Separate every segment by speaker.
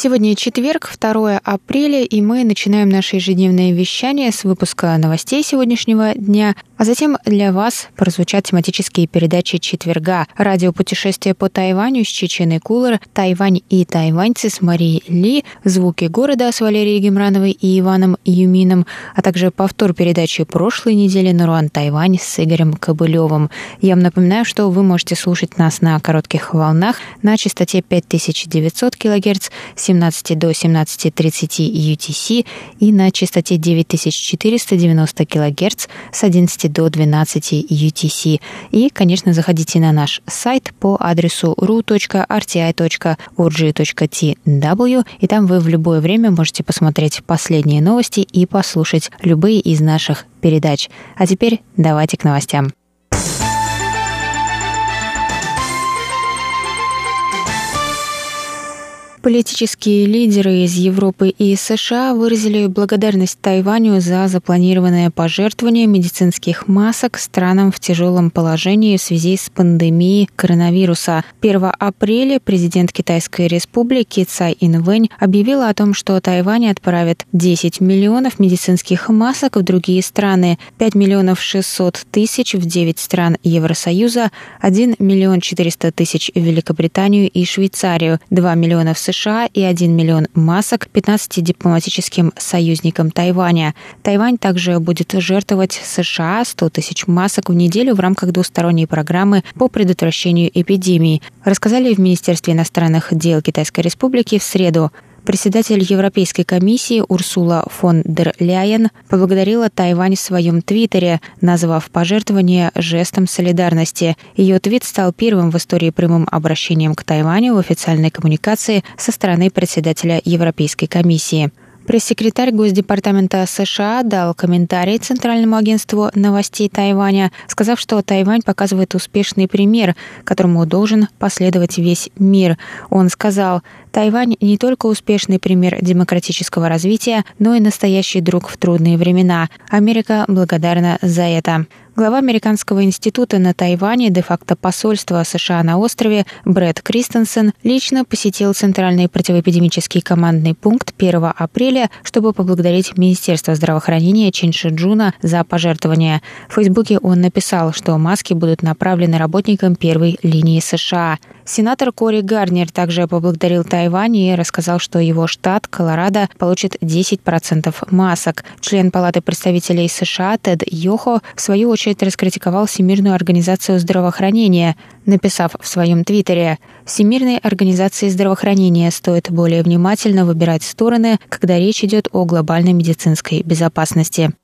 Speaker 1: Сегодня четверг, 2 апреля, и мы начинаем наше ежедневное вещание с выпуска новостей сегодняшнего дня, а затем для вас прозвучат тематические передачи четверга. Радиопутешествие по Тайваню с Чеченой Кулер, Тайвань и тайваньцы с Марией Ли, звуки города с Валерией Гемрановой и Иваном Юмином, а также повтор передачи прошлой недели Наруан Тайвань с Игорем Кобылевым. Я вам напоминаю, что вы можете слушать нас на коротких волнах на частоте 5900 кГц 17 до 17.30 UTC и на частоте 9490 кГц с 11 до 12 UTC. И, конечно, заходите на наш сайт по адресу ru.rti.org.tw, и там вы в любое время можете посмотреть последние новости и послушать любые из наших передач. А теперь давайте к новостям. Политические лидеры из Европы и США выразили благодарность Тайваню за запланированное пожертвование медицинских масок странам в тяжелом положении в связи с пандемией коронавируса. 1 апреля президент Китайской республики Цай Инвэнь объявила о том, что Тайвань отправит 10 миллионов медицинских масок в другие страны, 5 миллионов 600 тысяч в 9 стран Евросоюза, 1 миллион 400 тысяч в Великобританию и Швейцарию, 2 миллиона в США и 1 миллион масок 15 дипломатическим союзникам Тайваня. Тайвань также будет жертвовать США 100 тысяч масок в неделю в рамках двусторонней программы по предотвращению эпидемии, рассказали в Министерстве иностранных дел Китайской Республики в среду. Председатель Европейской комиссии Урсула фон дер Ляйен поблагодарила Тайвань в своем твиттере, назвав пожертвование жестом солидарности. Ее твит стал первым в истории прямым обращением к Тайваню в официальной коммуникации со стороны председателя Европейской комиссии. Пресс-секретарь Госдепартамента США дал комментарий Центральному агентству новостей Тайваня, сказав, что Тайвань показывает успешный пример, которому должен последовать весь мир. Он сказал, Тайвань не только успешный пример демократического развития, но и настоящий друг в трудные времена. Америка благодарна за это. Глава Американского института на Тайване, де-факто посольства США на острове Брэд Кристенсен лично посетил Центральный противоэпидемический командный пункт 1 апреля, чтобы поблагодарить Министерство здравоохранения Чиншиджуна за пожертвования. В Фейсбуке он написал, что маски будут направлены работникам первой линии США. Сенатор Кори Гарнер также поблагодарил Тайвань и рассказал, что его штат Колорадо получит 10% масок. Член Палаты представителей США Тед Йохо в свою очередь раскритиковал Всемирную организацию здравоохранения, написав в своем твиттере «Всемирной организации здравоохранения стоит более внимательно выбирать стороны, когда речь идет о глобальной медицинской безопасности».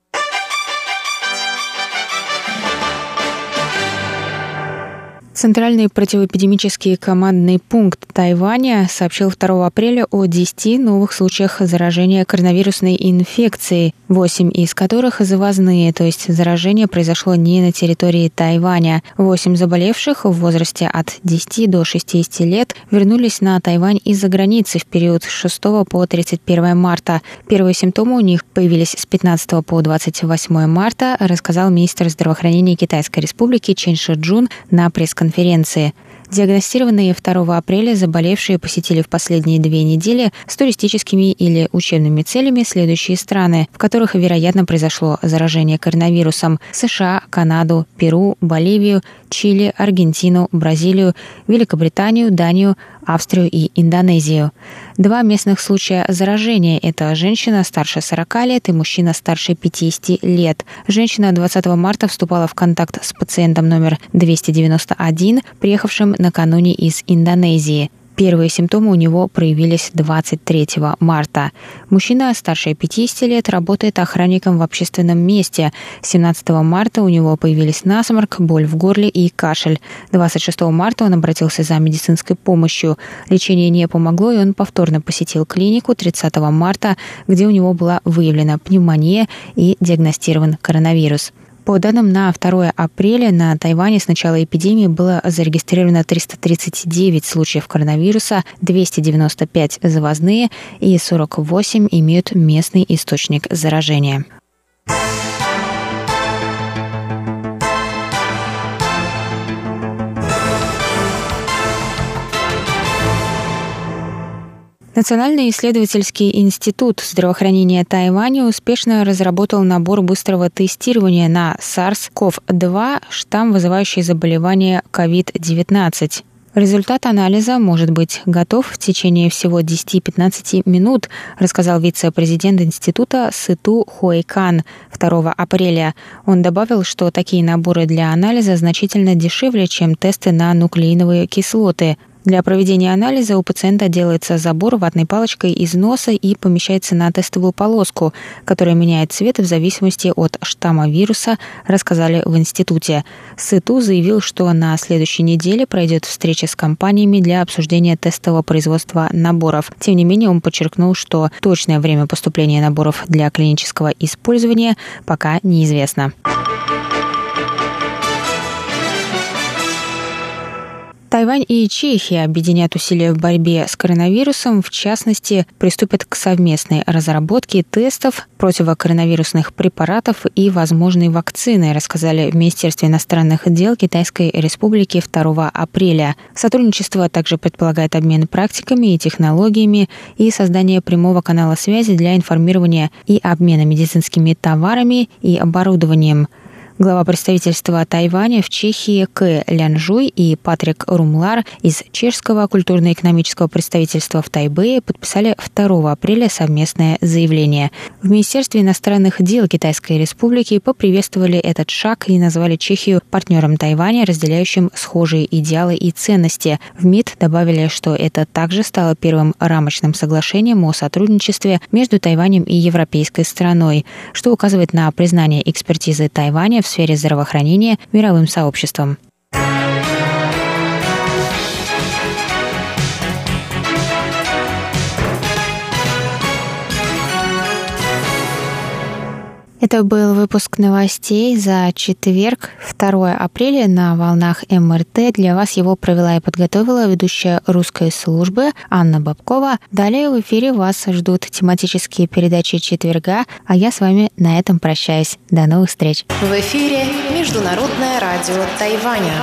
Speaker 1: Центральный противоэпидемический командный пункт Тайваня сообщил 2 апреля о 10 новых случаях заражения коронавирусной инфекцией, 8 из которых завозные, то есть заражение произошло не на территории Тайваня. 8 заболевших в возрасте от 10 до 60 лет вернулись на Тайвань из-за границы в период с 6 по 31 марта. Первые симптомы у них появились с 15 по 28 марта, рассказал министр здравоохранения Китайской Республики Чен Шиджун на пресс-конференции конференции. Диагностированные 2 апреля заболевшие посетили в последние две недели с туристическими или учебными целями следующие страны, в которых, вероятно, произошло заражение коронавирусом – США, Канаду, Перу, Боливию, Чили, Аргентину, Бразилию, Великобританию, Данию, Австрию и Индонезию. Два местных случая заражения – это женщина старше 40 лет и мужчина старше 50 лет. Женщина 20 марта вступала в контакт с пациентом номер 291, приехавшим накануне из Индонезии. Первые симптомы у него проявились 23 марта. Мужчина старше 50 лет работает охранником в общественном месте. 17 марта у него появились насморк, боль в горле и кашель. 26 марта он обратился за медицинской помощью. Лечение не помогло, и он повторно посетил клинику 30 марта, где у него была выявлена пневмония и диагностирован коронавирус. По данным на 2 апреля на Тайване с начала эпидемии было зарегистрировано 339 случаев коронавируса, 295 завозные и 48 имеют местный источник заражения. Национальный исследовательский институт здравоохранения Тайваня успешно разработал набор быстрого тестирования на SARS-CoV-2, штамм, вызывающий заболевание COVID-19. Результат анализа может быть готов в течение всего 10-15 минут, рассказал вице-президент института Сыту Хуэйкан 2 апреля. Он добавил, что такие наборы для анализа значительно дешевле, чем тесты на нуклеиновые кислоты – для проведения анализа у пациента делается забор ватной палочкой из носа и помещается на тестовую полоску, которая меняет цвет в зависимости от штамма вируса, рассказали в институте. СИТУ заявил, что на следующей неделе пройдет встреча с компаниями для обсуждения тестового производства наборов. Тем не менее, он подчеркнул, что точное время поступления наборов для клинического использования пока неизвестно. Тайвань и Чехия объединят усилия в борьбе с коронавирусом, в частности, приступят к совместной разработке тестов противокоронавирусных препаратов и возможной вакцины, рассказали в Министерстве иностранных дел Китайской Республики 2 апреля. Сотрудничество также предполагает обмен практиками и технологиями и создание прямого канала связи для информирования и обмена медицинскими товарами и оборудованием – Глава представительства Тайваня в Чехии К. Лянжуй и Патрик Румлар из чешского культурно-экономического представительства в Тайбэе подписали 2 апреля совместное заявление. В Министерстве иностранных дел Китайской Республики поприветствовали этот шаг и назвали Чехию партнером Тайваня, разделяющим схожие идеалы и ценности. В МИД добавили, что это также стало первым рамочным соглашением о сотрудничестве между Тайванем и европейской страной, что указывает на признание экспертизы Тайваня в сфере здравоохранения мировым сообществом. Это был выпуск новостей за четверг, 2 апреля на волнах МРТ. Для вас его провела и подготовила ведущая русской службы Анна Бабкова. Далее в эфире вас ждут тематические передачи четверга, а я с вами на этом прощаюсь. До новых встреч.
Speaker 2: В эфире Международное радио Тайваня.